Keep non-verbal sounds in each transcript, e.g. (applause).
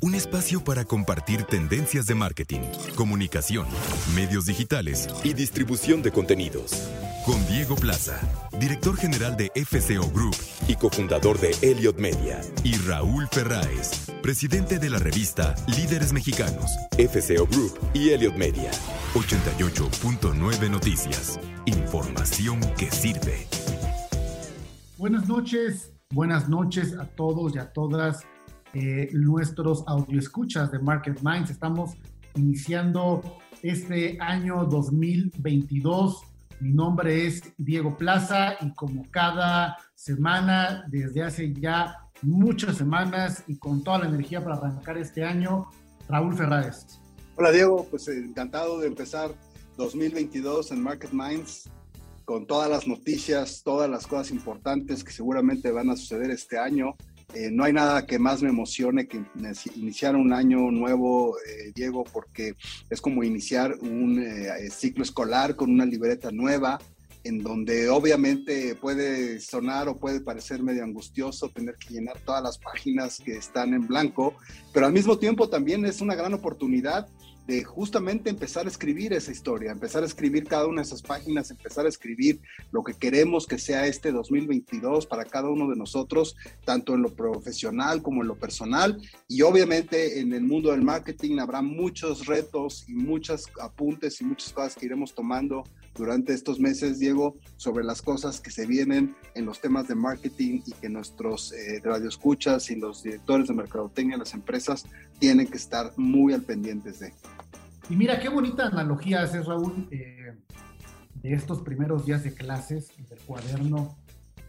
un espacio para compartir tendencias de marketing, comunicación, medios digitales y distribución de contenidos. Con Diego Plaza, director general de FCO Group y cofundador de Elliot Media, y Raúl Ferráez, presidente de la revista Líderes Mexicanos, FCO Group y Elliot Media. 88.9 Noticias. Información que sirve. Buenas noches, buenas noches a todos y a todas eh, nuestros audioescuchas de Market Minds. Estamos iniciando este año 2022 mi nombre es Diego Plaza y como cada semana, desde hace ya muchas semanas y con toda la energía para arrancar este año, Raúl Ferrares. Hola Diego, pues encantado de empezar 2022 en Market Minds con todas las noticias, todas las cosas importantes que seguramente van a suceder este año. Eh, no hay nada que más me emocione que iniciar un año nuevo, eh, Diego, porque es como iniciar un eh, ciclo escolar con una libreta nueva, en donde obviamente puede sonar o puede parecer medio angustioso tener que llenar todas las páginas que están en blanco, pero al mismo tiempo también es una gran oportunidad de justamente empezar a escribir esa historia, empezar a escribir cada una de esas páginas, empezar a escribir lo que queremos que sea este 2022 para cada uno de nosotros, tanto en lo profesional como en lo personal. Y obviamente en el mundo del marketing habrá muchos retos y muchos apuntes y muchas cosas que iremos tomando durante estos meses, Diego, sobre las cosas que se vienen en los temas de marketing y que nuestros eh, radioescuchas y los directores de mercadotecnia, las empresas, tienen que estar muy al pendientes de. Y mira, qué bonita analogía haces, Raúl, eh, de estos primeros días de clases, del cuaderno,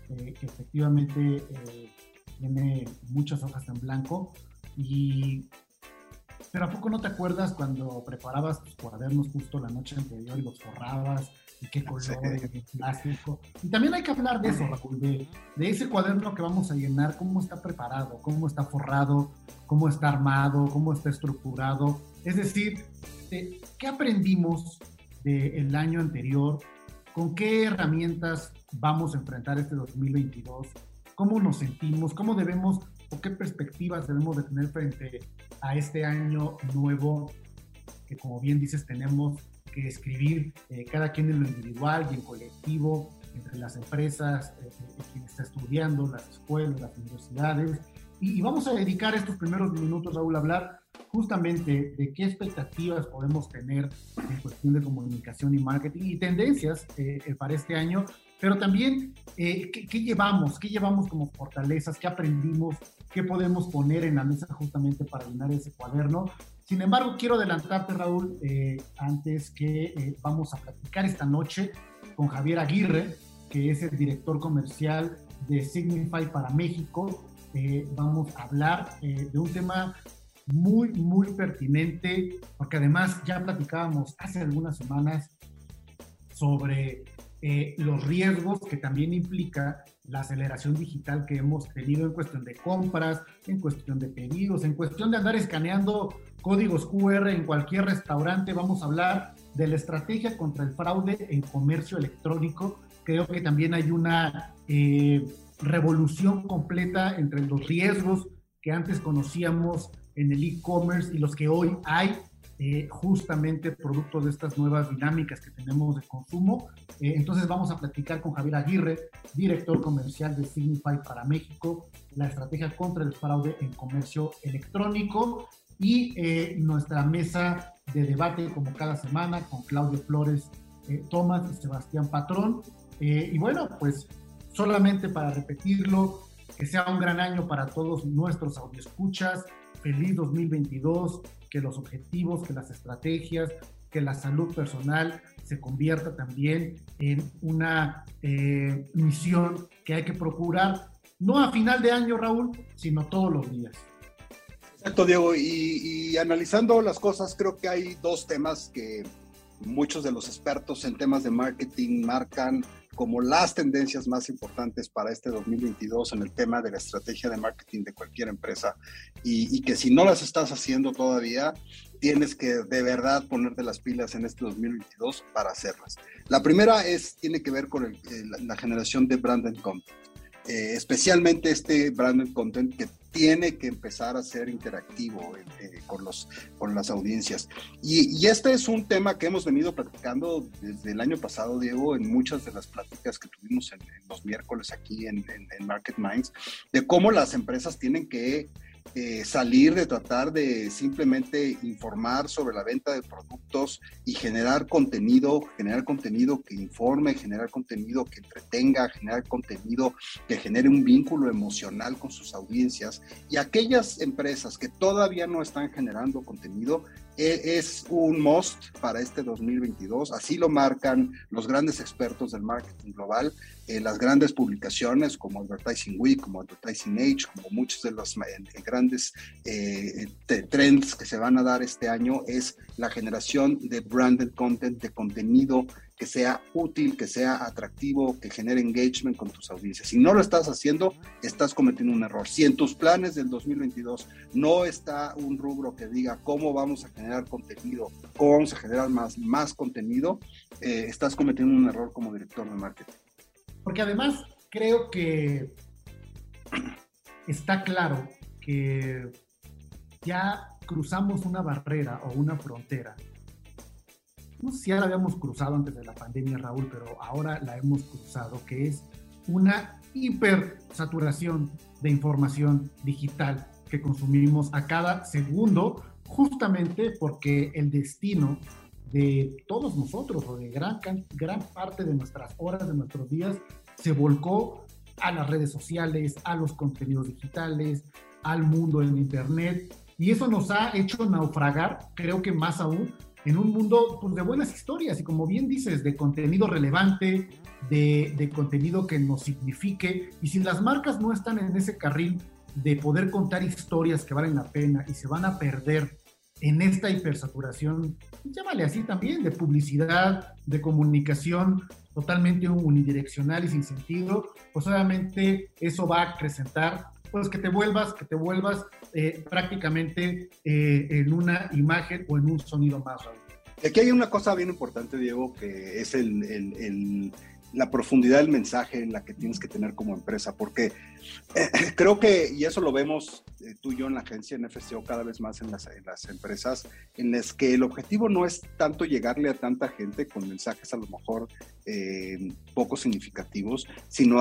eh, que efectivamente eh, tiene muchas hojas en blanco. Y, pero ¿a poco no te acuerdas cuando preparabas tus cuadernos justo la noche anterior y los forrabas? Y qué (laughs) color, y plástico. Y también hay que hablar de eso, Raúl, de, de, ese cuaderno que vamos a llenar, cómo está preparado, cómo está forrado, cómo está armado, cómo está estructurado. Es decir, ¿qué aprendimos del año anterior? ¿Con qué herramientas vamos a enfrentar este 2022? ¿Cómo nos sentimos? ¿Cómo debemos o qué perspectivas debemos de tener frente a este año nuevo que como bien dices tenemos que escribir eh, cada quien en lo individual y en colectivo, entre las empresas, eh, eh, quien está estudiando, las escuelas, las universidades. Y, y, vamos a dedicar estos primeros minutos, Raúl, a hablar justamente de qué expectativas podemos tener en cuestión de comunicación y marketing y tendencias eh, eh, para este año, pero también eh, ¿qué, ¿qué, llevamos, qué llevamos como fortalezas, qué aprendimos, qué podemos poner en la mesa justamente para llenar ese cuaderno. Sin embargo, quiero adelantarte, Raúl, eh, antes que eh, vamos a platicar esta noche con Javier Aguirre, que es el director comercial de Signify para México. vamos a hablar de un tema muy, muy pertinente, porque además ya platicábamos hace algunas semanas sobre eh, los riesgos que también implica la aceleración digital que hemos tenido en cuestión de compras, en cuestión de pedidos, en cuestión de andar escaneando códigos QR en cualquier restaurante. Vamos a hablar de la estrategia contra el fraude en comercio electrónico. Creo que también hay una eh, revolución completa entre los riesgos que antes conocíamos en el e-commerce y los que hoy hay eh, justamente producto de estas nuevas dinámicas que tenemos de consumo. Eh, entonces vamos a platicar con Javier Aguirre, director comercial de Signify para México, la estrategia contra el fraude en comercio electrónico y eh, nuestra mesa de debate como cada semana con Claudio Flores Tomás y Sebastián Patrón. y bueno, pues solamente para repetirlo, que sea un gran año para todos nuestros audioscuchas. Feliz 2022 que los objetivos, que las estrategias, que la salud personal se convierta también en una eh, misión que hay que procurar, no a final de año, Raúl, sino todos los días. Exacto, Diego. Y, y, analizando las cosas, creo que hay dos temas que muchos de los expertos en temas de marketing marcan como las tendencias más importantes para este 2022 en el tema de la estrategia de marketing de cualquier empresa y, que si no las estás haciendo todavía, tienes que de verdad ponerte las pilas en este 2022 para hacerlas. La primera es, tiene que ver con la generación de branded content. Eh, especialmente este branded content que tiene que empezar a ser interactivo eh, con, los, con las audiencias. Y, este es un tema que hemos venido platicando desde el año pasado, Diego, en muchas de las pláticas que tuvimos en, los miércoles aquí en, en Market Minds, de cómo las empresas tienen que eh, salir de tratar de simplemente informar sobre la venta de productos y generar contenido, generar contenido que informe, generar contenido que entretenga, generar contenido que genere un vínculo emocional con sus audiencias. Y aquellas empresas que todavía no están generando contenido, es un must para este 2022. Así lo marcan los grandes expertos del marketing global, eh, las grandes publicaciones como Advertising Week, como Advertising Age, como muchos de los eh, grandes eh, trends que se van a dar este año, es la generación de branded content, de contenido que sea útil, que sea atractivo, que genere engagement con tus audiencias. Si no lo estás haciendo, estás cometiendo un error. Si en tus planes del 2022 no está un rubro que diga cómo vamos a generar contenido, cómo vamos a generar más, más contenido, eh, estás cometiendo un error como director de marketing. Porque además creo que está claro que ya cruzamos una barrera o una frontera no sé si ya la habíamos cruzado antes de la pandemia, Raúl, pero ahora la hemos cruzado, que es una hipersaturación de información digital que consumimos a cada segundo, justamente porque el destino de todos nosotros o de gran, gran parte de nuestras horas, de nuestros días, se volcó a las redes sociales, a los contenidos digitales, al mundo en Internet. Y eso nos ha hecho naufragar, creo que más aún, en un mundo pues, de buenas historias y como bien dices, de contenido relevante, de, de, contenido que nos signifique. Y si las marcas no están en ese carril de poder contar historias que valen la pena y se van a perder en esta hipersaturación, llámale así también, de publicidad, de comunicación totalmente unidireccional y sin sentido, pues obviamente eso va a acrecentar pues que te vuelvas, que te vuelvas eh, prácticamente eh, en una imagen o en un sonido más. Aquí hay una cosa bien importante, Diego, que es el, el, la profundidad del mensaje en la que tienes que tener como empresa, porque eh, creo que, y eso lo vemos eh, tú y yo en la agencia, en FCO, cada vez más en las, en las, empresas, en las que el objetivo no es tanto llegarle a tanta gente con mensajes a lo mejor eh, poco significativos, sino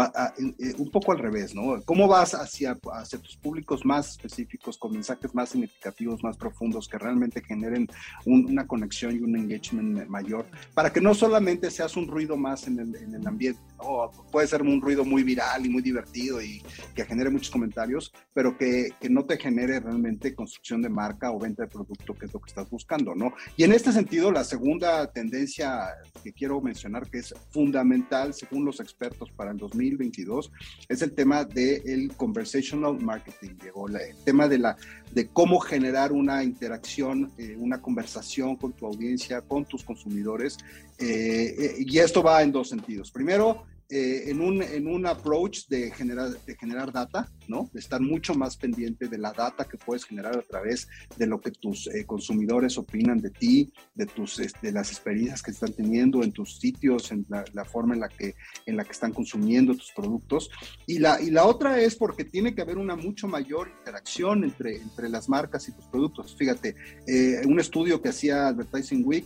un poco al revés, ¿no? ¿Cómo vas hacia, hacia tus públicos más específicos, con mensajes más significativos, más profundos, que realmente generen una conexión y un engagement mayor, para que no solamente seas un ruido más en el, en el ambiente, ¿no? Puede ser un ruido muy viral y muy divertido y que genere muchos comentarios, pero que, que, no te genere realmente construcción de marca o venta de producto, que es lo que estás buscando, ¿no? Y en este sentido, la segunda tendencia que quiero mencionar, que es fundamental según los expertos para el 2022, es el tema del conversational marketing, Diego, el tema de, la, de cómo generar una interacción, eh, una conversación con tu audiencia, con tus consumidores. Eh, eh, y esto va en dos sentidos. Primero, eh, en, un, en un approach de generar, de generar data, ¿no? De estar mucho más pendiente de la data que puedes generar a través de lo que tus eh, consumidores opinan de ti, de, tus, de las experiencias que están teniendo en tus sitios, en la, forma en la, que, en la que están consumiendo tus productos. Y la, y la otra es porque tiene que haber una mucho mayor interacción entre, entre las marcas y tus productos. Fíjate, eh, un estudio que hacía Advertising Week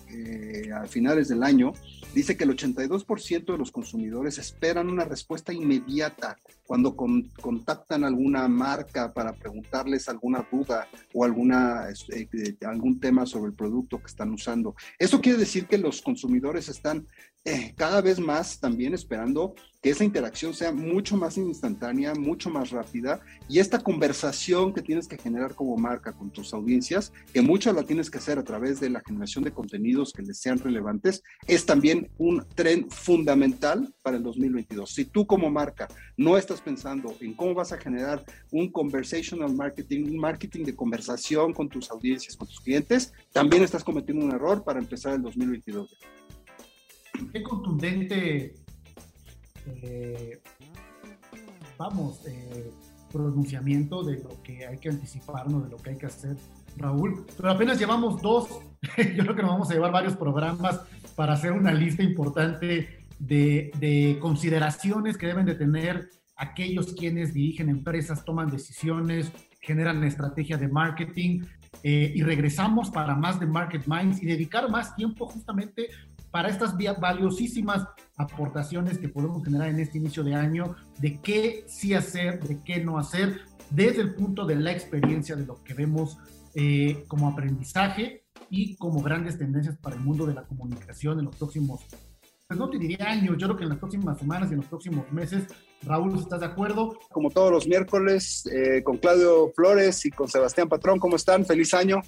a finales del año dice que el 82% de los consumidores esperan una respuesta inmediata cuando contactan alguna marca para preguntarles alguna duda o alguna, este, algún tema sobre el producto que están usando. Eso quiere decir que los consumidores están eh, cada vez más también esperando que esa interacción sea mucho más instantánea, mucho más rápida y esta conversación que tienes que generar como marca con tus audiencias, que mucho la tienes que hacer a través de la generación de contenidos que les sean relevantes, es también un tren fundamental para el 2022. Si tú como marca no estás pensando en cómo vas a generar un conversational marketing, un marketing de conversación con tus audiencias, con tus clientes, también estás cometiendo un error para empezar el 2022. Qué contundente, eh, vamos, eh, pronunciamiento de lo que hay que anticiparnos, de lo que hay que hacer, Raúl. Pero apenas llevamos dos, (laughs) yo creo que nos vamos a llevar varios programas para hacer una lista importante de, consideraciones que deben de tener aquellos quienes dirigen empresas, toman decisiones, generan estrategia de marketing eh, y regresamos para más de Market Minds y dedicar más tiempo justamente para estas valiosísimas aportaciones que podemos generar en este inicio de año de qué sí hacer, de qué no hacer, desde el punto de la experiencia de lo que vemos eh, como aprendizaje y como grandes tendencias para el mundo de la comunicación en los próximos pues no te diría años, yo creo que en las próximas semanas y en los próximos meses, Raúl, ¿estás de acuerdo? Como todos los miércoles, eh, con Claudio Flores y con Sebastián Patrón, ¿cómo están? Feliz año.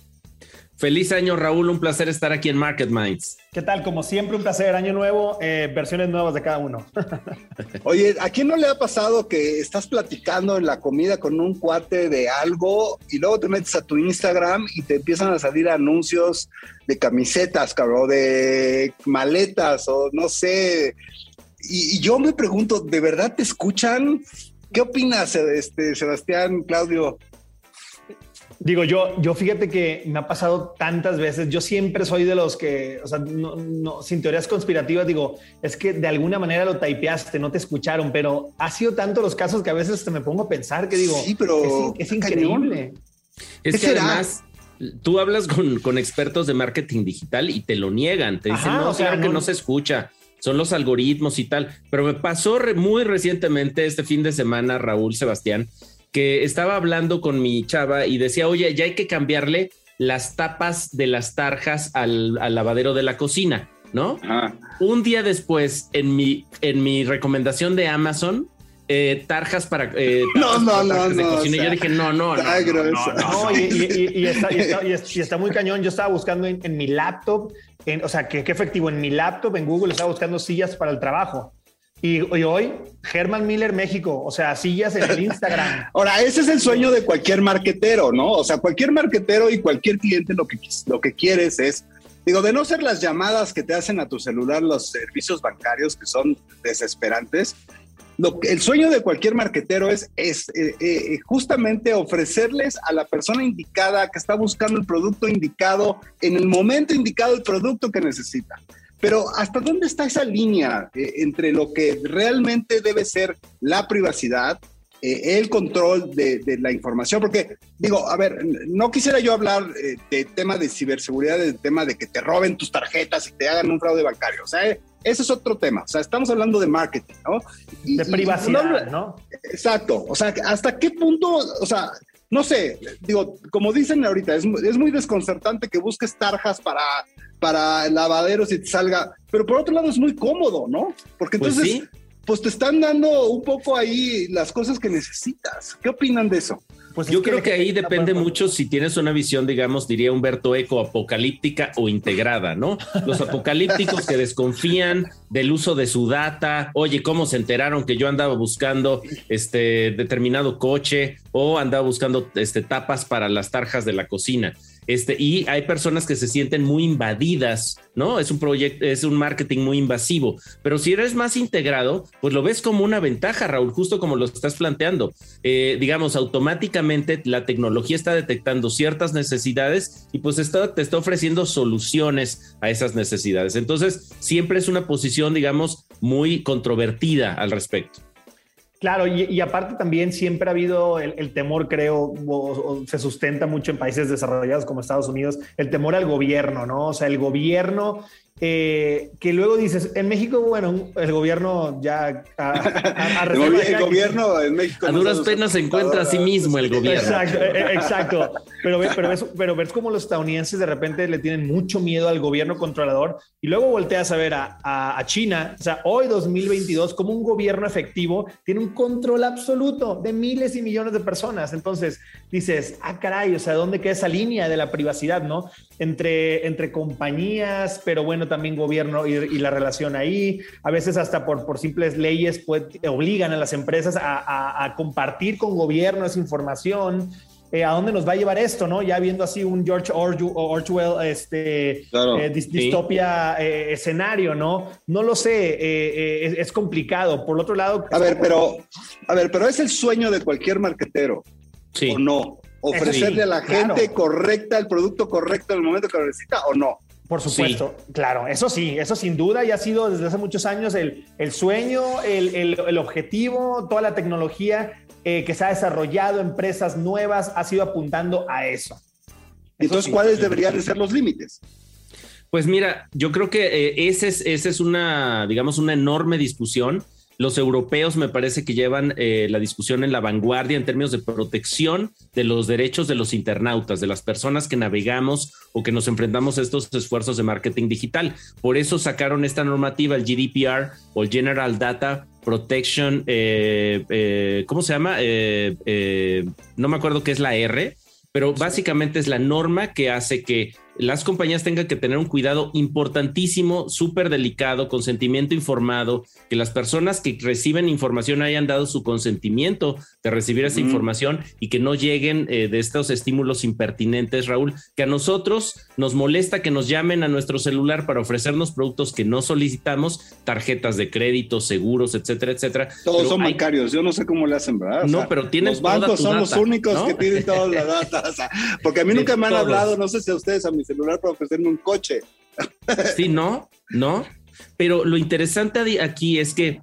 Feliz año, Raúl. Un placer estar aquí en Market Minds. ¿Qué tal? Como siempre, un placer. Año nuevo, eh, versiones nuevas de cada uno. (laughs) Oye, ¿a quién no le ha pasado que estás platicando en la comida con un cuate de algo y luego te metes a tu Instagram y te empiezan a salir anuncios de camisetas, cabrón, de maletas o no sé? Y, y yo me pregunto, ¿de verdad te escuchan? ¿Qué opinas, este, Sebastián, Claudio? Digo, yo, yo fíjate que me ha pasado tantas veces. Yo siempre soy de los que, o sea, no, sin teorías conspirativas, digo, es que de alguna manera lo typeaste, no te escucharon, pero ha sido tanto los casos que a veces te me pongo a pensar que digo, sí, pero es, increíble. Es que además tú hablas con, con, expertos de marketing digital y te lo niegan, te dicen, no, o sea, que no se escucha son los algoritmos y tal. Pero me pasó muy recientemente este fin de semana, Raúl Sebastián, que estaba hablando con mi chava y decía, oye, ya hay que cambiarle las tapas de las tarjas al, lavadero de la cocina, ¿no? Un día después, en mi, en mi recomendación de Amazon, eh, tarjas para eh, no, no, no, no, cocina. yo dije, no, no, no. no, y, está, muy cañón. Yo estaba buscando en, mi laptop, en, o sea, qué efectivo, en mi laptop, en Google, estaba buscando sillas para el trabajo. Y, hoy, Herman Miller México, o sea, sillas en el Instagram. (laughs) Ahora, ese es el sueño de cualquier marquetero, ¿no? O sea, cualquier marquetero y cualquier cliente lo que, lo que quieres es, digo, de no ser las llamadas que te hacen a tu celular los servicios bancarios que son desesperantes, lo, el sueño de cualquier marquetero es, es eh, eh, justamente ofrecerles a la persona indicada que está buscando el producto indicado en el momento indicado el producto que necesita. Pero ¿hasta dónde está esa línea eh, entre lo que realmente debe ser la privacidad, eh, el control de, la información? Porque digo, a ver, no quisiera yo hablar eh, de tema de ciberseguridad, del tema de que te roben tus tarjetas y te hagan un fraude bancario. O sea, ese es otro tema. O sea, estamos hablando de marketing, ¿no? de privacidad, ¿no? Exacto. O sea, ¿hasta qué punto, o sea, no sé, digo, como dicen ahorita, es, es muy desconcertante que busques tarjas para para lavaderos y te salga, pero por otro lado es muy cómodo, ¿no? Porque pues entonces, pues, te están dando un poco ahí las cosas que necesitas. ¿Qué opinan de eso? Pues yo creo que, ahí depende mucho si tienes una visión, digamos, diría Humberto Eco, apocalíptica o integrada, ¿no? Los apocalípticos que desconfían del uso de su data, oye, ¿cómo se enteraron que yo andaba buscando este determinado coche o andaba buscando este tapas para las tarjas de la cocina? Este, y hay personas que se sienten muy invadidas, ¿no? Es un proyecto, es un marketing muy invasivo. Pero si eres más integrado, pues lo ves como una ventaja, Raúl, justo como lo estás planteando. Eh, digamos, automáticamente la tecnología está detectando ciertas necesidades y pues está, te está ofreciendo soluciones a esas necesidades. Entonces, siempre es una posición, digamos, muy controvertida al respecto. Claro, y, aparte también siempre ha habido el, temor, creo, o, se sustenta mucho en países desarrollados como Estados Unidos, el temor al gobierno, ¿no? O sea, el gobierno eh, que luego dices, en México, bueno, el gobierno ya... el, gobierno en México... A duras penas se encuentra a sí mismo el gobierno. Exacto, e, e, exacto. Pero, pero, ves, pero ves como los estadounidenses de repente le tienen mucho miedo al gobierno controlador y luego volteas a ver a, a, China, o sea, hoy 2022, como un gobierno efectivo tiene un control absoluto de miles y millones de personas. Entonces dices, ah, caray, o sea, ¿dónde queda esa línea de la privacidad, no? Entre, entre compañías, pero bueno, también gobierno y, la relación ahí. A veces hasta por, por simples leyes pues, obligan a las empresas a, compartir con gobierno esa información. Eh, ¿A dónde nos va a llevar esto? ¿no? Ya viendo así un George Orwell este, eh, distopia eh, escenario, ¿no? No lo sé, es, complicado. Por otro lado... A ver, pero, a ver, pero es el sueño de cualquier marquetero, sí. ¿o no? Ofrecerle a la gente correcta el producto correcto en el momento que lo necesita o no. Por supuesto, claro, eso sí, eso sin duda y ha sido desde hace muchos años el, el sueño, el, el, objetivo, toda la tecnología eh, que se ha desarrollado, empresas nuevas, ha sido apuntando a eso. Entonces, ¿cuáles deberían de ser los límites? Pues mira, yo creo que eh, ese es, ese es una, digamos, una enorme discusión los europeos me parece que llevan eh, la discusión en la vanguardia en términos de protección de los derechos de los internautas, de las personas que navegamos o que nos enfrentamos a estos esfuerzos de marketing digital. Por eso sacaron esta normativa, el GDPR o General Data Protection, eh, eh, ¿cómo se llama? no me acuerdo qué es la R, pero básicamente es la norma que hace que las compañías tengan que tener un cuidado importantísimo, súper delicado, consentimiento informado, que las personas que reciben información hayan dado su consentimiento de recibir esa información y que no lleguen eh, de estos estímulos impertinentes, Raúl, que a nosotros nos molesta que nos llamen a nuestro celular para ofrecernos productos que no solicitamos, tarjetas de crédito, seguros, etcétera, etcétera. Todos son bancarios, yo no sé cómo le hacen, ¿verdad? no, pero tienen Los bancos son los únicos que tienen toda la data, porque a mí nunca me han hablado, no sé si a ustedes, a mí celular para ofrecerme un coche. (laughs) Sí, no, no. Pero lo interesante aquí es que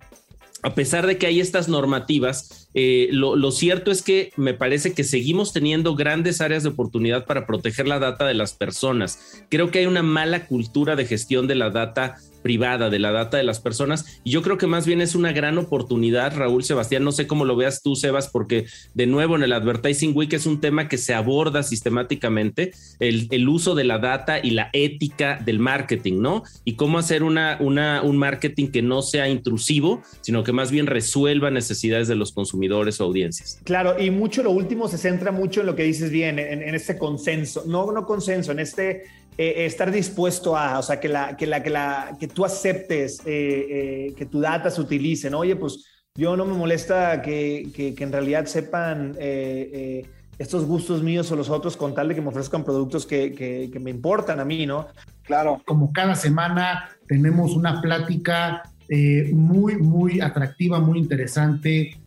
a pesar de que hay estas normativas, eh, lo, lo, cierto es que me parece que seguimos teniendo grandes áreas de oportunidad para proteger la data de las personas. Creo que hay una mala cultura de gestión de la data privada, de la data de las personas. Y yo creo que más bien es una gran oportunidad, Raúl Sebastián. No sé cómo lo veas tú, Sebas, porque de nuevo en el Advertising Week es un tema que se aborda sistemáticamente, el, el uso de la data y la ética del marketing, ¿no? Y cómo hacer una, una, un marketing que no sea intrusivo, sino que más bien resuelva necesidades de los consumidores o audiencias. Claro, y mucho lo último se centra mucho en lo que dices bien, en, en este consenso, no, no consenso, en este eh, estar dispuesto a, o sea, que, la, que, la, que, la, que tú aceptes eh, eh, que tu data se utilice, ¿no? Oye, pues yo no me molesta que, que, en realidad sepan estos gustos míos o los otros con tal de que me ofrezcan productos que, que, me importan a mí, ¿no? Claro. Como cada semana tenemos una plática muy, muy atractiva, muy interesante,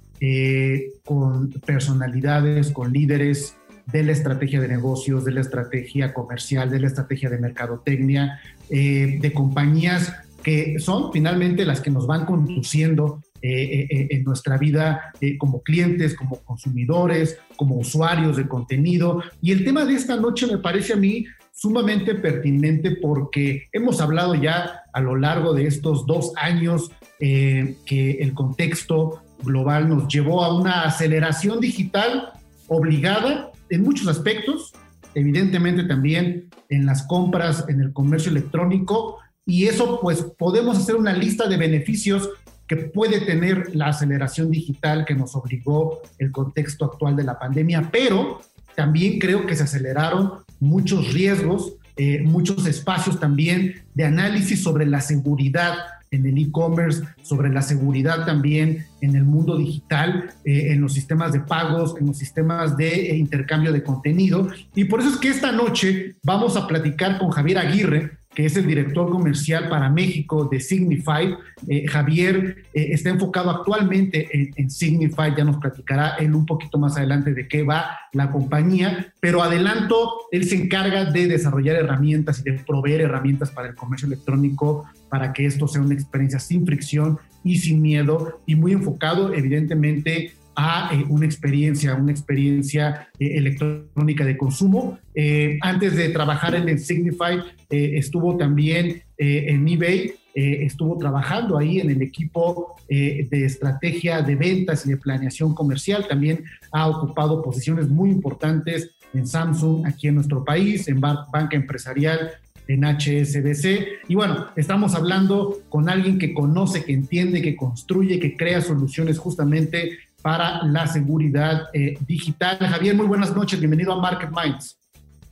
con personalidades, con líderes de la estrategia de negocios, de la estrategia comercial, de la estrategia de mercadotecnia, eh, de compañías que son finalmente las que nos van conduciendo eh, eh, en nuestra vida como clientes, como consumidores, como usuarios de contenido. Y el tema de esta noche me parece a mí sumamente pertinente porque hemos hablado ya a lo largo de estos dos años que el contexto global nos llevó a una aceleración digital obligada en muchos aspectos, evidentemente también en las compras, en el comercio electrónico, y eso pues podemos hacer una lista de beneficios que puede tener la aceleración digital que nos obligó el contexto actual de la pandemia, pero también creo que se aceleraron muchos riesgos, eh, muchos espacios también de análisis sobre la seguridad en el e-commerce, sobre la seguridad también en el mundo digital, eh, en los sistemas de pagos, en los sistemas de eh, intercambio de contenido. Y por eso es que esta noche vamos a platicar con Javier Aguirre, que es el director comercial para México de Signify. Eh, Javier eh, está enfocado actualmente en, Signify, ya nos platicará él un poquito más adelante de qué va la compañía, pero adelanto, él se encarga de desarrollar herramientas y de proveer herramientas para el comercio electrónico para que esto sea una experiencia sin fricción y sin miedo y muy enfocado evidentemente a eh, una experiencia, una experiencia eh, electrónica de consumo. Eh, antes de trabajar en el Signify, estuvo también en eBay, estuvo trabajando ahí en el equipo de estrategia de ventas y de planeación comercial. También ha ocupado posiciones muy importantes en Samsung aquí en nuestro país, en banca empresarial en HSBC. Y bueno, estamos hablando con alguien que conoce, que entiende, que construye, que crea soluciones justamente para la seguridad eh, digital. Javier, muy buenas noches, bienvenido a Market Minds.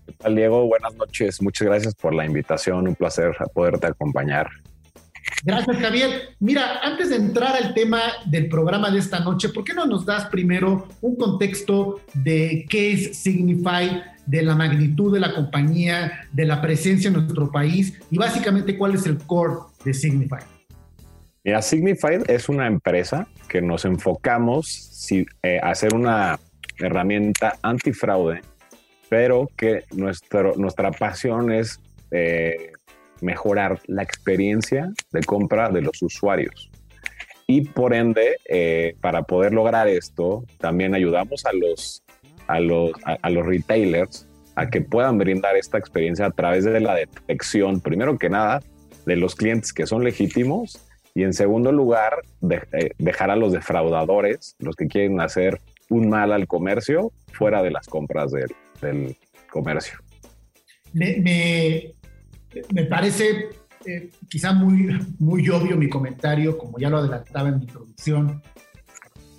¿Qué tal, Diego? Buenas noches, muchas gracias por la invitación, un placer poderte acompañar. Gracias, Javier. Mira, antes de entrar al tema del programa de esta noche, ¿por qué no nos das primero un contexto de qué es Signify, de la magnitud de la compañía, de la presencia en nuestro país y básicamente cuál es el core de Signify? Mira, Signified es una empresa que nos enfocamos eh, a hacer una herramienta antifraude, pero que nuestro, nuestra pasión es eh, mejorar la experiencia de compra de los usuarios. Y por ende, eh, para poder lograr esto, también ayudamos a los, a los, a los retailers a que puedan brindar esta experiencia a través de la detección, primero que nada, de los clientes que son legítimos y en segundo lugar, eh, dejar a los defraudadores, los que quieren hacer un mal al comercio, fuera de las compras del, comercio. Me, me, parece eh, quizá muy, muy obvio mi comentario, como ya lo adelantaba en mi introducción.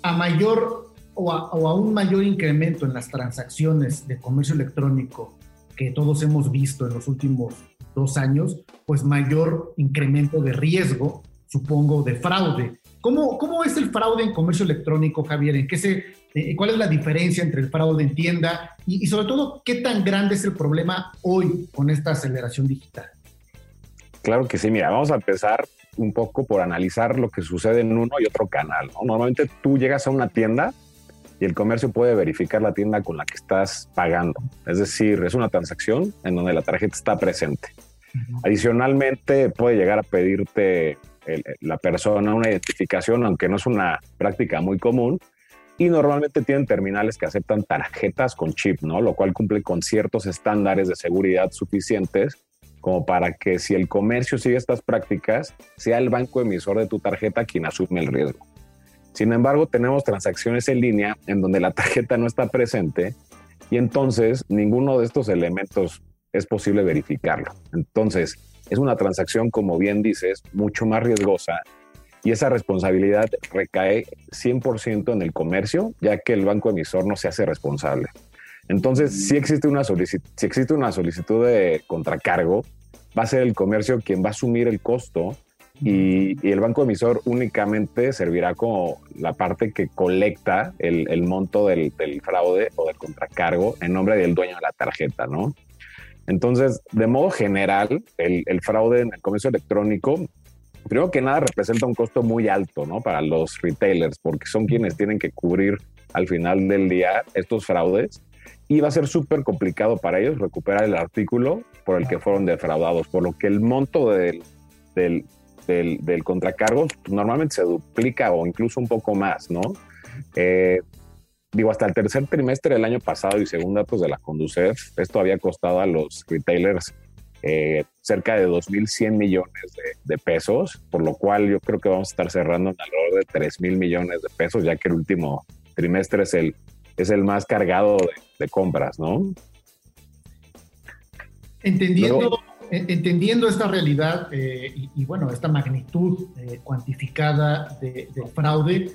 A mayor o a, o a un mayor incremento en las transacciones de comercio electrónico que todos hemos visto en los últimos dos años, pues mayor incremento de riesgo supongo, de fraude. ¿Cómo, ¿Cómo es el fraude en comercio electrónico, Javier? ¿En qué se, eh, ¿Cuál es la diferencia entre el fraude en tienda y, sobre todo qué tan grande es el problema hoy con esta aceleración digital? Claro que sí, mira, vamos a empezar un poco por analizar lo que sucede en uno y otro canal. Normalmente tú llegas a una tienda y el comercio puede verificar la tienda con la que estás pagando. Es decir, es una transacción en donde la tarjeta está presente. Adicionalmente, puede llegar a pedirte la persona una identificación, aunque no es una práctica muy común. Y normalmente tienen terminales que aceptan tarjetas con chip, ¿no? Lo cual cumple con ciertos estándares de seguridad suficientes como para que si el comercio sigue estas prácticas, sea el banco emisor de tu tarjeta quien asume el riesgo. Sin embargo, tenemos transacciones en línea en donde la tarjeta no está presente y entonces ninguno de estos elementos es posible verificarlo. Entonces, es una transacción, como bien dices, mucho más riesgosa y esa responsabilidad recae 100% en el comercio, ya que el banco emisor no se hace responsable. Entonces, si existe una, solicitud, si existe una solicitud de contracargo, va a ser el comercio quien va a asumir el costo y, el banco emisor únicamente servirá como la parte que colecta el, monto del, del, fraude o del contracargo en nombre del dueño de la tarjeta, ¿no? Entonces, de modo general, el, fraude en el comercio electrónico, primero que nada, representa un costo muy alto ¿no? para los retailers, porque son quienes tienen que cubrir al final del día estos fraudes. Y va a ser súper complicado para ellos recuperar el artículo por el que fueron defraudados, por lo que el monto del, del, del, contracargo normalmente se duplica o incluso un poco más, ¿no? Eh, digo, hasta el tercer trimestre del año pasado y según datos de la Conducef, esto había costado a los retailers eh, cerca de 2.100 millones de, pesos, por lo cual yo creo que vamos a estar cerrando en alrededor de 3.000 millones de pesos, ya que el último trimestre es el, es el más cargado de, compras, ¿no? Entendiendo, entendiendo esta realidad eh, y, bueno, esta magnitud eh, cuantificada de, de fraude,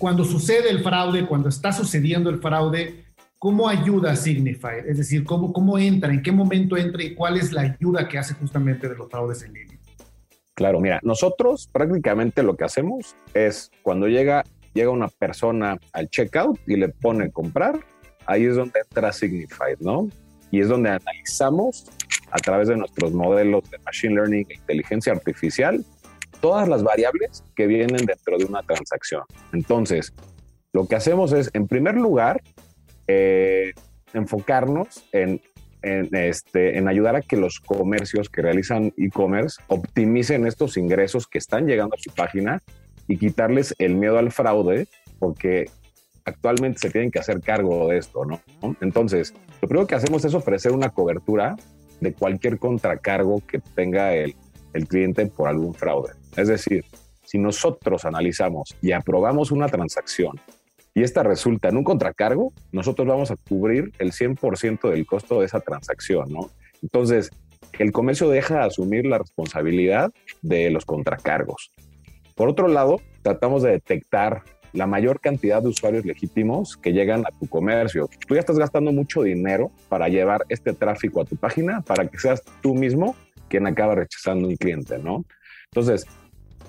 cuando sucede el fraude, cuando está sucediendo el fraude, ¿cómo ayuda Signify? Es decir, ¿cómo, ¿cómo entra? ¿En qué momento entra y cuál es la ayuda que hace justamente de los fraudes en línea? Claro, mira, nosotros prácticamente lo que hacemos es cuando llega, llega una persona al checkout y le pone comprar, ahí es donde entra Signified, ¿no? Y es donde analizamos a través de nuestros modelos de Machine Learning e inteligencia artificial todas las variables que vienen dentro de una transacción. Entonces, lo que hacemos es, en primer lugar, eh, enfocarnos en, este, en ayudar a que los comercios que realizan e-commerce optimicen estos ingresos que están llegando a su página y quitarles el miedo al fraude, porque actualmente se tienen que hacer cargo de esto, ¿no? Entonces, lo primero que hacemos es ofrecer una cobertura de cualquier contracargo que tenga el, el cliente por algún fraude. Es decir, si nosotros analizamos y aprobamos una transacción y esta resulta en un contracargo, nosotros vamos a cubrir el 100% del costo de esa transacción, ¿no? Entonces, el comercio deja de asumir la responsabilidad de los contracargos. Por otro lado, tratamos de detectar la mayor cantidad de usuarios legítimos que llegan a tu comercio. Tú ya estás gastando mucho dinero para llevar este tráfico a tu página para que seas tú mismo quien acaba rechazando un cliente, ¿no? Entonces,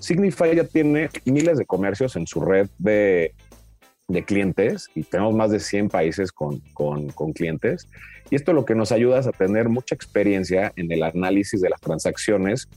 Signify ya tiene miles de comercios en su red de, clientes y tenemos más de 100 países con, con, clientes. Y esto lo que nos ayuda es a tener mucha experiencia en el análisis de las transacciones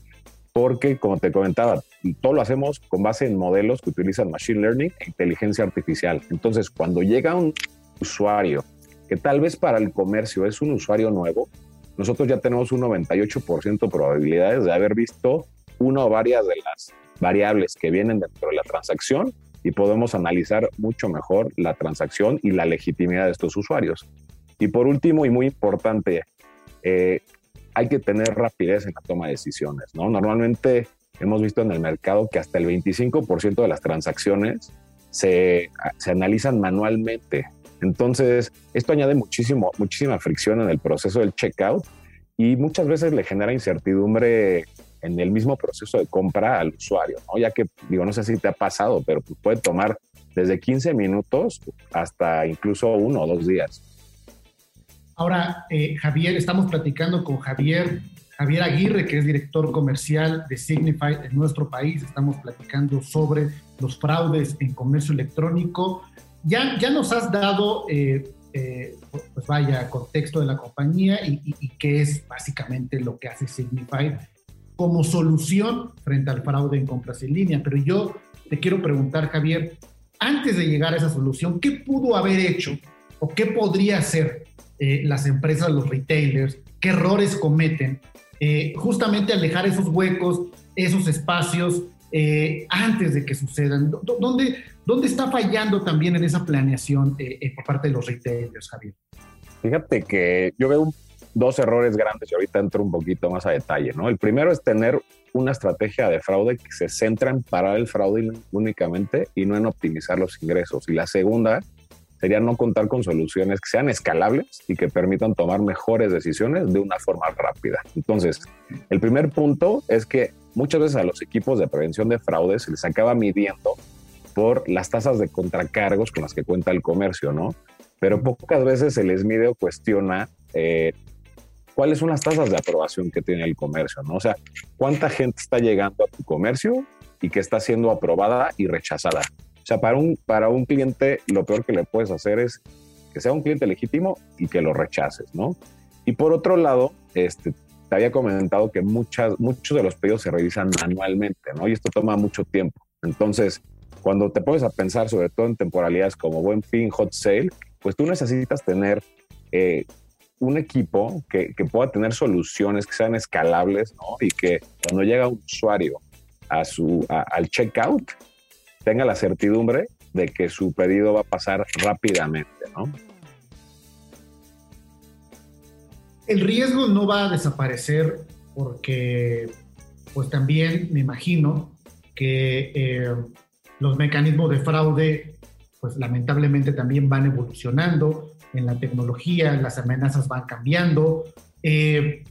porque, como te comentaba, todo lo hacemos con base en modelos que utilizan Machine Learning e inteligencia artificial. Entonces, cuando llega un usuario que tal vez para el comercio es un usuario nuevo, nosotros ya tenemos un 98% de probabilidades de haber visto una o varias de las variables que vienen dentro de la transacción y podemos analizar mucho mejor la transacción y la legitimidad de estos usuarios. Y por último, y muy importante, eh, hay que tener rapidez en la toma de decisiones. ¿no? Normalmente hemos visto en el mercado que hasta el 25% de las transacciones se, se, analizan manualmente. Entonces, esto añade muchísimo, muchísima fricción en el proceso del checkout y muchas veces le genera incertidumbre en el mismo proceso de compra al usuario, ¿no? Ya que, digo, no sé si te ha pasado, pero puede tomar desde 15 minutos hasta incluso uno o dos días. Ahora, eh, Javier, estamos platicando con Javier, Javier Aguirre, que es director comercial de Signify en nuestro país. Estamos platicando sobre los fraudes en comercio electrónico. Ya, ya nos has dado, eh, eh, pues vaya, contexto de la compañía y, y qué es básicamente lo que hace Signify como solución frente al fraude en compras en línea. Pero yo te quiero preguntar, Javier, antes de llegar a esa solución, ¿qué pudo haber hecho o qué podría hacer eh, las empresas, los retailers, qué errores cometen, eh, justamente al dejar esos huecos, esos espacios eh, antes de que sucedan? ¿Dónde, ¿Dónde está fallando también en esa planeación por parte de los retailers, Javier? Fíjate que yo veo dos errores grandes y ahorita entro un poquito más a detalle, ¿no? El primero es tener una estrategia de fraude que se centra en parar el fraude únicamente y no en optimizar los ingresos. Y la segunda sería no contar con soluciones que sean escalables y que permitan tomar mejores decisiones de una forma rápida. Entonces, el primer punto es que muchas veces a los equipos de prevención de fraude se les acaba midiendo por las tasas de contracargos con las que cuenta el comercio, ¿no? Pero pocas veces se les mide o cuestiona eh, cuáles son las tasas de aprobación que tiene el comercio, ¿no? O sea, cuánta gente está llegando a tu comercio y que está siendo aprobada y rechazada. O sea, para un, para un cliente lo peor que le puedes hacer es que sea un cliente legítimo y que lo rechaces, ¿no? Y por otro lado, este, te había comentado que muchas, muchos de los pedidos se revisan manualmente, ¿no? Y esto toma mucho tiempo. Entonces, cuando te pones a pensar, sobre todo en temporalidades como Buen Fin, Hot Sale, pues tú necesitas tener eh, un equipo que, pueda tener soluciones que sean escalables ¿no? y que cuando llega un usuario a su, al checkout tenga la certidumbre de que su pedido va a pasar rápidamente. ¿no? El riesgo no va a desaparecer porque pues también me imagino que eh, los mecanismos de fraude pues lamentablemente también van evolucionando en la tecnología, las amenazas van cambiando. Eh,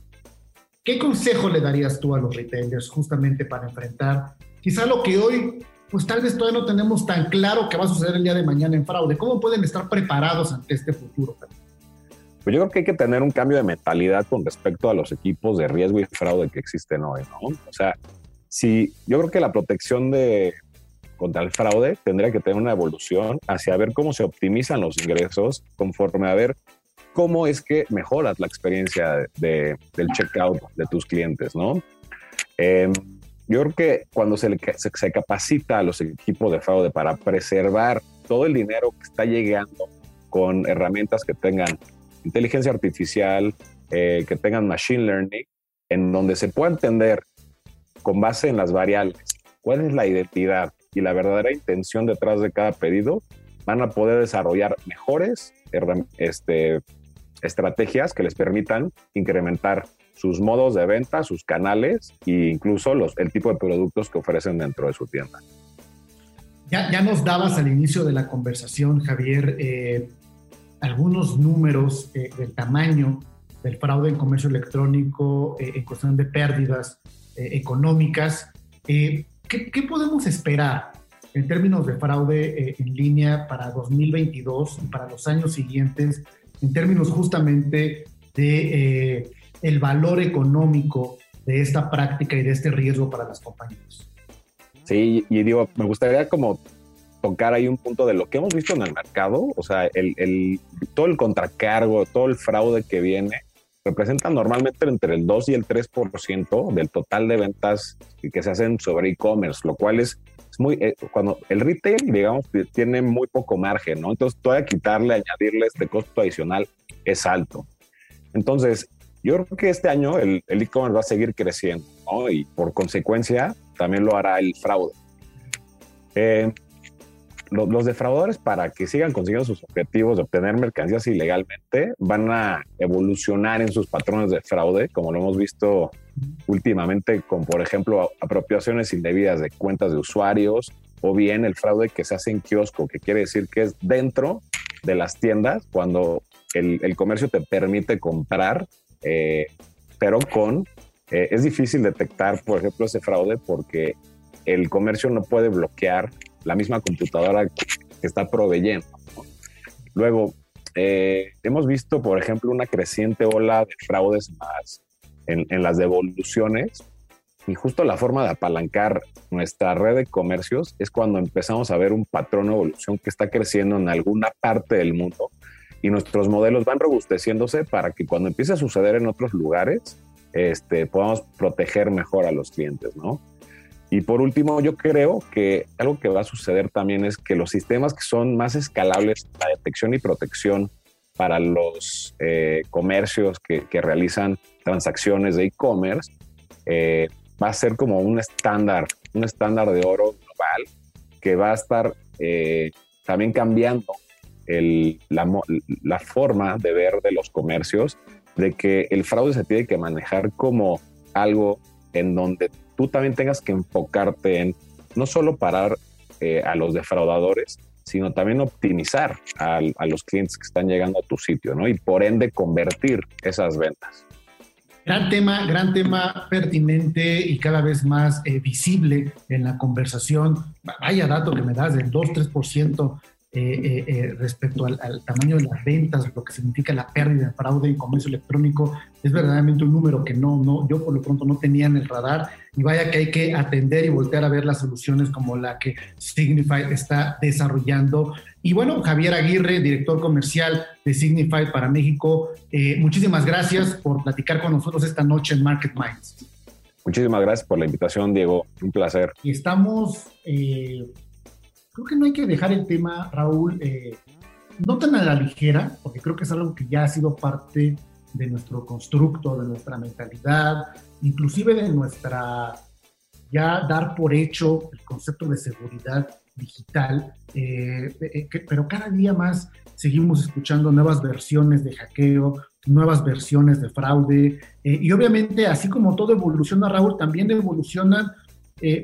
¿Qué consejo le darías tú a los retailers justamente para enfrentar quizá lo que hoy, pues tal vez todavía no tenemos tan claro que va a suceder el día de mañana en fraude? ¿Cómo pueden estar preparados ante este futuro? Pues yo creo que hay que tener un cambio de mentalidad con respecto a los equipos de riesgo y fraude que existen hoy, ¿no? O sea, si yo creo que la protección contra el fraude tendría que tener una evolución hacia ver cómo se optimizan los ingresos conforme a ver cómo es que mejoras la experiencia de, del checkout de tus clientes, ¿no? Em, yo creo que cuando se, se, capacita a los equipos de fraude para preservar todo el dinero que está llegando con herramientas que tengan inteligencia artificial, eh, que tengan machine learning, en donde se pueda entender con base en las variables cuál es la identidad y la verdadera intención detrás de cada pedido, van a poder desarrollar mejores este, estrategias que les permitan incrementar sus modos de venta, sus canales e incluso el tipo de productos que ofrecen dentro de su tienda. Ya, ya nos dabas al inicio de la conversación, Javier, eh, algunos números eh, del tamaño del fraude en comercio electrónico eh, en cuestión de pérdidas económicas. ¿qué, ¿qué, podemos esperar en términos de fraude en línea para 2022 y para los años siguientes, en términos justamente de el valor económico de esta práctica y de este riesgo para las compañías. Sí, y digo, me gustaría como tocar ahí un punto de lo que hemos visto en el mercado, o sea, el, todo el contracargo, todo el fraude que viene, representa normalmente entre el 2 y el 3% del total de ventas que se hacen sobre e-commerce, lo cual es, muy, eh, cuando el retail, digamos, tiene muy poco margen, ¿no? Entonces, todavía quitarle, añadirle este costo adicional es alto. Entonces, yo creo que este año el e-commerce va a seguir creciendo ¿no? y por consecuencia también lo hará el fraude. Eh, los, defraudadores para que sigan consiguiendo sus objetivos de obtener mercancías ilegalmente van a evolucionar en sus patrones de fraude, como lo hemos visto últimamente con, por ejemplo, apropiaciones indebidas de cuentas de usuarios o bien el fraude que se hace en kiosco, que quiere decir que es dentro de las tiendas cuando el, el comercio te permite comprar eh, pero con, eh, es difícil detectar, por ejemplo, ese fraude porque el comercio no puede bloquear la misma computadora que está proveyendo. Luego, eh, hemos visto, por ejemplo, una creciente ola de fraudes más en, en, las devoluciones y justo la forma de apalancar nuestra red de comercios es cuando empezamos a ver un patrón de evolución que está creciendo en alguna parte del mundo y nuestros modelos van robusteciéndose para que cuando empiece a suceder en otros lugares, este, podamos proteger mejor a los clientes, ¿no? Y por último, yo creo que algo que va a suceder también es que los sistemas que son más escalables, la detección y protección para los eh, comercios que, realizan transacciones de e-commerce, eh, va a ser como un estándar, un estándar de oro global que va a estar eh, también cambiando la, forma de ver de los comercios, de que el fraude se tiene que manejar como algo en donde tú también tengas que enfocarte en no solo parar eh, a los defraudadores, sino también optimizar a, los clientes que están llegando a tu sitio, ¿no? Y por ende convertir esas ventas. Gran tema, gran tema pertinente y cada vez más eh, visible en la conversación. Vaya dato que me das del 2-3% eh, eh, eh, respecto al, tamaño de las ventas, lo que significa la pérdida de fraude en comercio electrónico, es verdaderamente un número que no, no, yo por lo pronto no tenía en el radar y vaya que hay que atender y voltear a ver las soluciones como la que Signify está desarrollando. Y bueno, Javier Aguirre, director comercial de Signify para México, muchísimas gracias por platicar con nosotros esta noche en Market Minds. Muchísimas gracias por la invitación, Diego. Un placer. Y estamos creo que no hay que dejar el tema, Raúl, eh, no tan a la ligera, porque creo que es algo que ya ha sido parte de nuestro constructo, de nuestra mentalidad, inclusive de nuestra ya dar por hecho el concepto de seguridad digital, eh, eh, pero cada día más seguimos escuchando nuevas versiones de hackeo, nuevas versiones de fraude, y obviamente así como todo evoluciona, Raúl, también evolucionan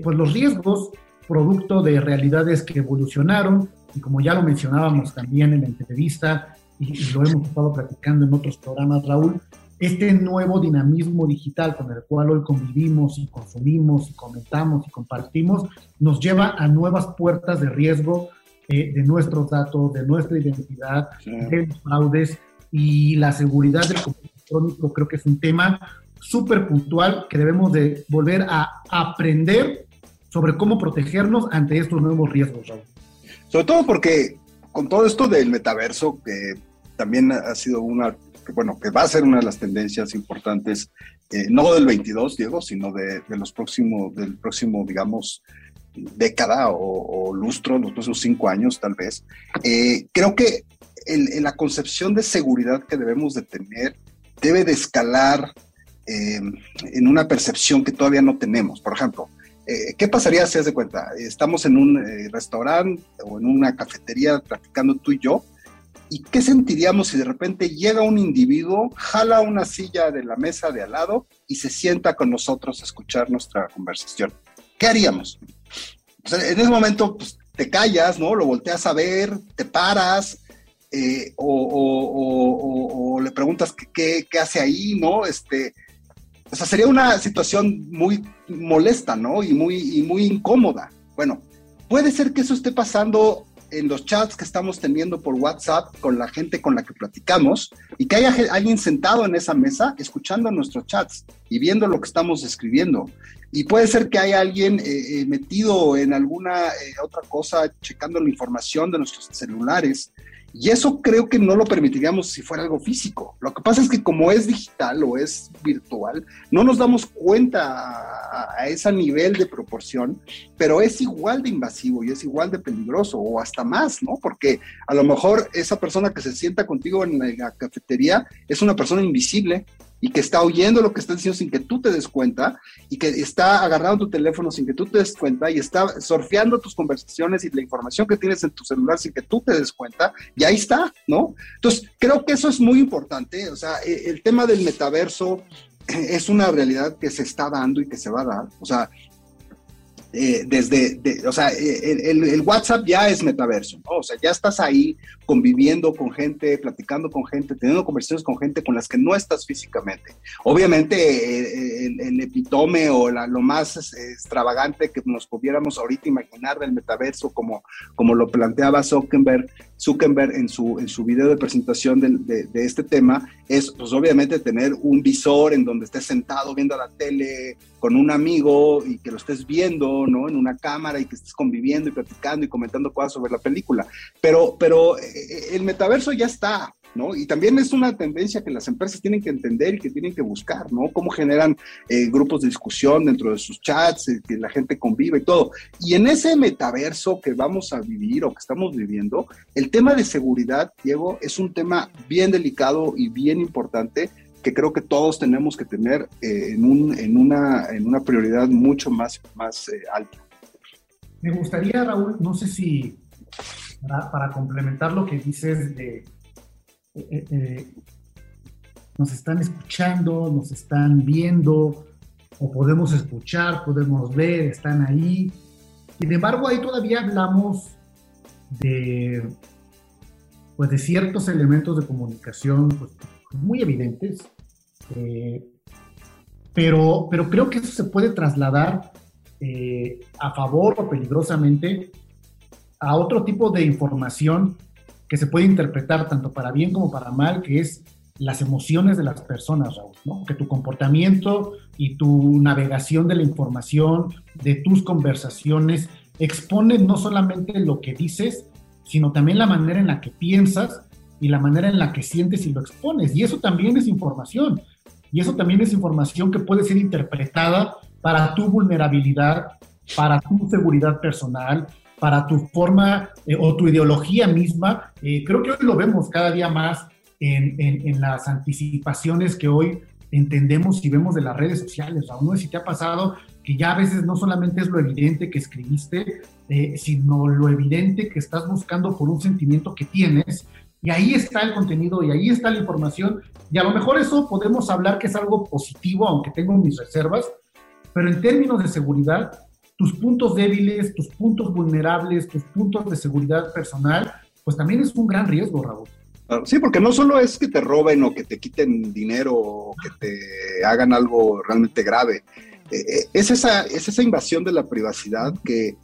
pues los riesgos producto de realidades que evolucionaron y como ya lo mencionábamos también en la entrevista y, lo hemos estado platicando en otros programas, Raúl, este nuevo dinamismo digital con el cual hoy convivimos y consumimos y comentamos y compartimos, nos lleva a nuevas puertas de riesgo eh, de nuestros datos, de nuestra identidad, de los fraudes y la seguridad del comercio electrónico creo que es un tema súper puntual que debemos de volver a aprender sobre cómo protegernos ante estos nuevos riesgos, Raúl. Sobre todo porque con todo esto del metaverso, que también ha sido una, que, bueno, que va a ser una de las tendencias importantes, eh, no del 22, Diego, sino de, los próximos, del próximo, digamos, década o, lustro, los próximos cinco años tal vez, eh, creo que en la concepción de seguridad que debemos de tener debe de escalar eh, en una percepción que todavía no tenemos. Por ejemplo, eh, ¿qué pasaría si, haz de cuenta, estamos en un eh, restaurante o en una cafetería platicando tú y yo? ¿Y qué sentiríamos si de repente llega un individuo, jala una silla de la mesa de al lado y se sienta con nosotros a escuchar nuestra conversación? ¿Qué haríamos? en ese momento pues, te callas, ¿no? Lo volteas a ver, te paras, eh, o, le preguntas qué, qué, hace ahí, ¿no? Este, o sea, sería una situación muy molesta, ¿no? Y muy, y muy incómoda. Bueno, puede ser que eso esté pasando en los chats que estamos teniendo por WhatsApp con la gente con la que platicamos y que haya alguien sentado en esa mesa escuchando nuestros chats y viendo lo que estamos escribiendo. Y puede ser que haya alguien eh, eh, metido en alguna otra cosa, checando la información de nuestros celulares y eso creo que no lo permitiríamos si fuera algo físico. Lo que pasa es que como es digital o es virtual, no nos damos cuenta a, ese nivel de proporción, pero es igual de invasivo y es igual de peligroso o hasta más, ¿no? Porque a lo mejor esa persona que se sienta contigo en la cafetería es una persona invisible y que está oyendo lo que estás diciendo sin que tú te des cuenta y que está agarrando tu teléfono sin que tú te des cuenta y está surfeando tus conversaciones y la información que tienes en tu celular sin que tú te des cuenta y ahí está, ¿no? Entonces, creo que eso es muy importante, o sea, e, el tema del metaverso (clears throat) es una realidad que se está dando y que se va a dar, o sea, eh, desde, o sea, eh, el, WhatsApp ya es metaverso, O sea, ya estás ahí conviviendo con gente, platicando con gente, teniendo conversaciones con gente con las que no estás físicamente. Obviamente, eh, el, epitome o lo más extravagante que nos pudiéramos ahorita imaginar del metaverso, como, como lo planteaba Zuckerberg, Zuckerberg en su, en su video de presentación de, de, este tema, es pues obviamente tener un visor en donde estés sentado viendo la tele con un amigo y que lo estés viendo, ¿no? En una cámara y que estés conviviendo y platicando y comentando cosas sobre la película. Pero, pero eh, el metaverso ya está, ¿no? Y también es una tendencia que las empresas tienen que entender y que tienen que buscar, ¿no? Cómo generan eh, grupos de discusión dentro de sus chats, eh, que la gente convive y todo. Y en ese metaverso que vamos a vivir o que estamos viviendo, el tema de seguridad, Diego, es un tema bien delicado y bien importante que creo que todos tenemos que tener eh, en, un, en, una, prioridad mucho más alta. Me gustaría, Raúl, no sé si para complementar lo que dices de eh, eh, eh, nos están escuchando, nos están viendo, o podemos escuchar, podemos ver, están ahí. Sin embargo, ahí todavía hablamos de, pues, de ciertos elementos de comunicación pues, muy evidentes, pero, pero creo que eso se puede trasladar a favor o peligrosamente a otro tipo de información que se puede interpretar tanto para bien como para mal, que es las emociones de las personas, Raúl, ¿no? Que tu comportamiento y tu navegación de la información, de tus conversaciones, exponen no solamente lo que dices, sino también la manera en la que piensas y la manera en la que sientes y lo expones. Y eso también es información. Y eso también es información que puede ser interpretada para tu vulnerabilidad, para tu seguridad personal, para tu forma eh, o tu ideología misma. Eh, creo que hoy lo vemos cada día más en, en, las anticipaciones que hoy entendemos y vemos de las redes sociales. Raúl, no sé si te ha pasado que ya a veces no solamente es lo evidente que escribiste, eh, sino lo evidente que estás buscando por un sentimiento que tienes. Y ahí está el contenido y ahí está la información. Y a lo mejor eso podemos hablar que es algo positivo, aunque tengo mis reservas, pero en términos de seguridad, tus puntos débiles, tus puntos vulnerables, tus puntos de seguridad personal, pues también es un gran riesgo, Raúl. Sí, porque no solo es que te roben o que te quiten dinero o que te hagan algo realmente grave, eh, eh, es, esa, es esa invasión de la privacidad que,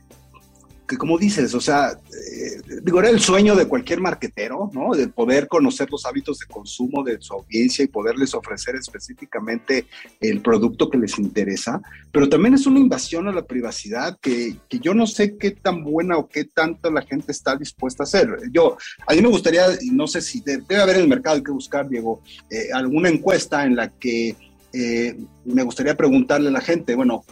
que como dices, o sea, eh, digo, era el sueño de cualquier marquetero, ¿no? De poder conocer los hábitos de consumo de su audiencia y poderles ofrecer específicamente el producto que les interesa, pero también es una invasión a la privacidad que, que yo no sé qué tan buena o qué tanto la gente está dispuesta a hacer. Yo, a mí me gustaría, no sé si debe, haber en el mercado, hay que buscar, Diego, eh, alguna encuesta en la que eh, me gustaría preguntarle a la gente, bueno,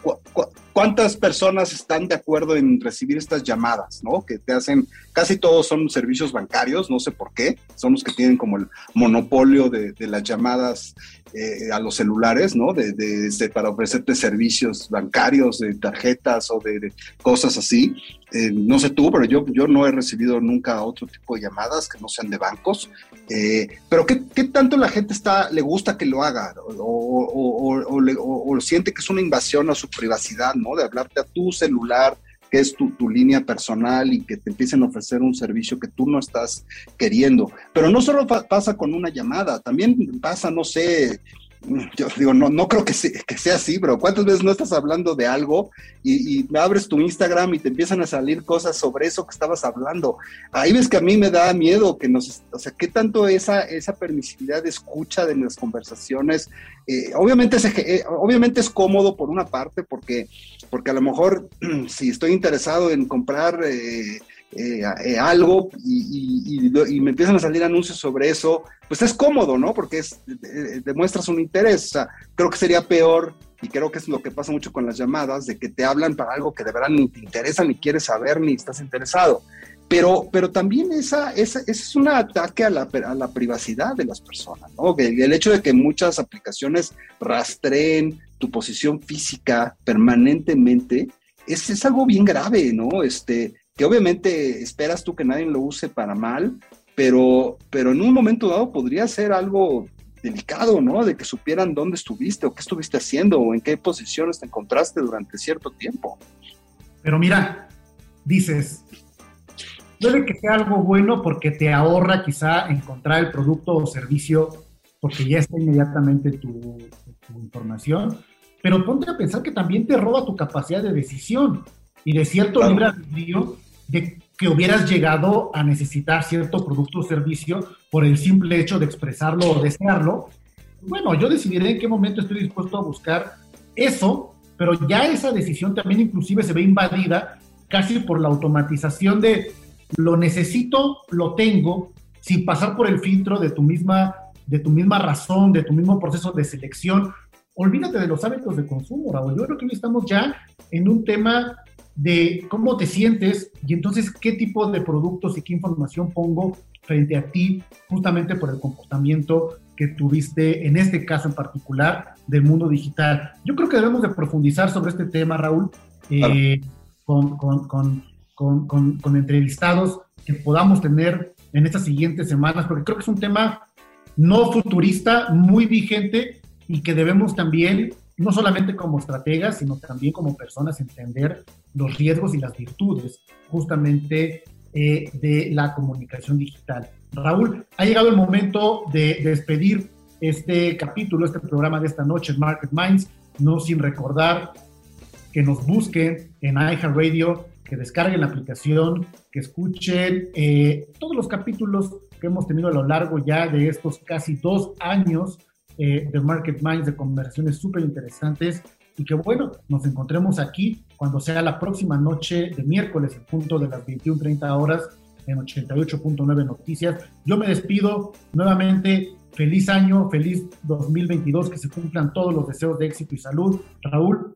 ¿cuántas personas están de acuerdo en recibir estas llamadas, ¿no? Que te hacen, casi todos son servicios bancarios, no sé por qué, son los que tienen como el monopolio de, las llamadas eh, a los celulares, ¿no? De, de, para ofrecerte servicios bancarios, de tarjetas o de, cosas así. Eh, no sé tú, pero yo, yo no he recibido nunca otro tipo de llamadas que no sean de bancos. Eh, pero ¿qué, ¿qué, tanto la gente está, le gusta que lo haga? O, o, siente que es una invasión a su privacidad, De hablarte a tu celular que es tu, tu, línea personal y que te empiecen a ofrecer un servicio que tú no estás queriendo. Pero no solo pasa con una llamada, también pasa, no sé, yo digo, no, no creo que, sea así, pero ¿cuántas veces no estás hablando de algo y, y, abres tu Instagram y te empiezan a salir cosas sobre eso que estabas hablando? Ahí ves que a mí me da miedo que nos, o sea, ¿qué tanto esa, esa permisividad de escucha de las conversaciones? Eh, obviamente, es, eh, obviamente es cómodo por una parte, porque, porque a lo mejor (clears throat) si estoy interesado en comprar... Eh, eh, eh, algo y, me empiezan a salir anuncios sobre eso, pues es cómodo, ¿no? Porque es, demuestras un interés. Creo que sería peor, y creo que es lo que pasa mucho con las llamadas, de que te hablan para algo que de verdad ni te interesa, ni quieres saber, ni estás interesado. Pero, pero también esa, esa, es un ataque a la, a la, privacidad de las personas, ¿no? El, hecho de que muchas aplicaciones rastreen tu posición física permanentemente, es, es, algo bien grave, ¿no? Este, que obviamente esperas tú que nadie lo use para mal, pero, pero en un momento dado podría ser algo delicado, ¿no? De que supieran dónde estuviste o qué estuviste haciendo o en qué posiciones te encontraste durante cierto tiempo. Pero mira, dices, puede que sea algo bueno porque te ahorra quizá encontrar el producto o servicio porque ya está inmediatamente tu, tu información, pero ponte a pensar que también te roba tu capacidad de decisión y de cierto claro. libre albedrío de que hubieras llegado a necesitar cierto producto o servicio por el simple hecho de expresarlo o desearlo. Bueno, yo decidiré en qué momento estoy dispuesto a buscar eso, pero ya esa decisión también inclusive se ve invadida casi por la automatización de lo necesito, lo tengo, sin pasar por el filtro de tu misma, de tu misma razón, de tu mismo proceso de selección. Olvídate de los hábitos de consumo, Raúl. Yo creo que hoy estamos ya en un tema de cómo te sientes y entonces qué tipo de productos y qué información pongo frente a ti justamente por el comportamiento que tuviste en este caso en particular del mundo digital. Yo creo que debemos de profundizar sobre este tema, Raúl, eh, con, con, con, con, entrevistados que podamos tener en estas siguientes semanas, porque creo que es un tema no futurista, muy vigente y que debemos también no solamente como estrategas, sino también como personas, entender los riesgos y las virtudes justamente eh, de la comunicación digital. Raúl, ha llegado el momento de, despedir este capítulo, este programa de esta noche, Market Minds, no sin recordar que nos busquen en iHeartRadio, que descarguen la aplicación, que escuchen eh, todos los capítulos que hemos tenido a lo largo ya de estos casi dos años eh, de Market Minds, de conversaciones súper interesantes y que bueno, nos encontremos aquí cuando sea la próxima noche de miércoles, en punto de las 21.30 horas en 88.9 Noticias. Yo me despido nuevamente. Feliz año, feliz 2022, que se cumplan todos los deseos de éxito y salud. Raúl.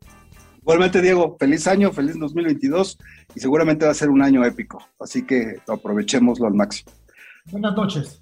Igualmente, Diego, feliz año, feliz 2022 y seguramente va a ser un año épico, así que aprovechémoslo al máximo. Buenas noches.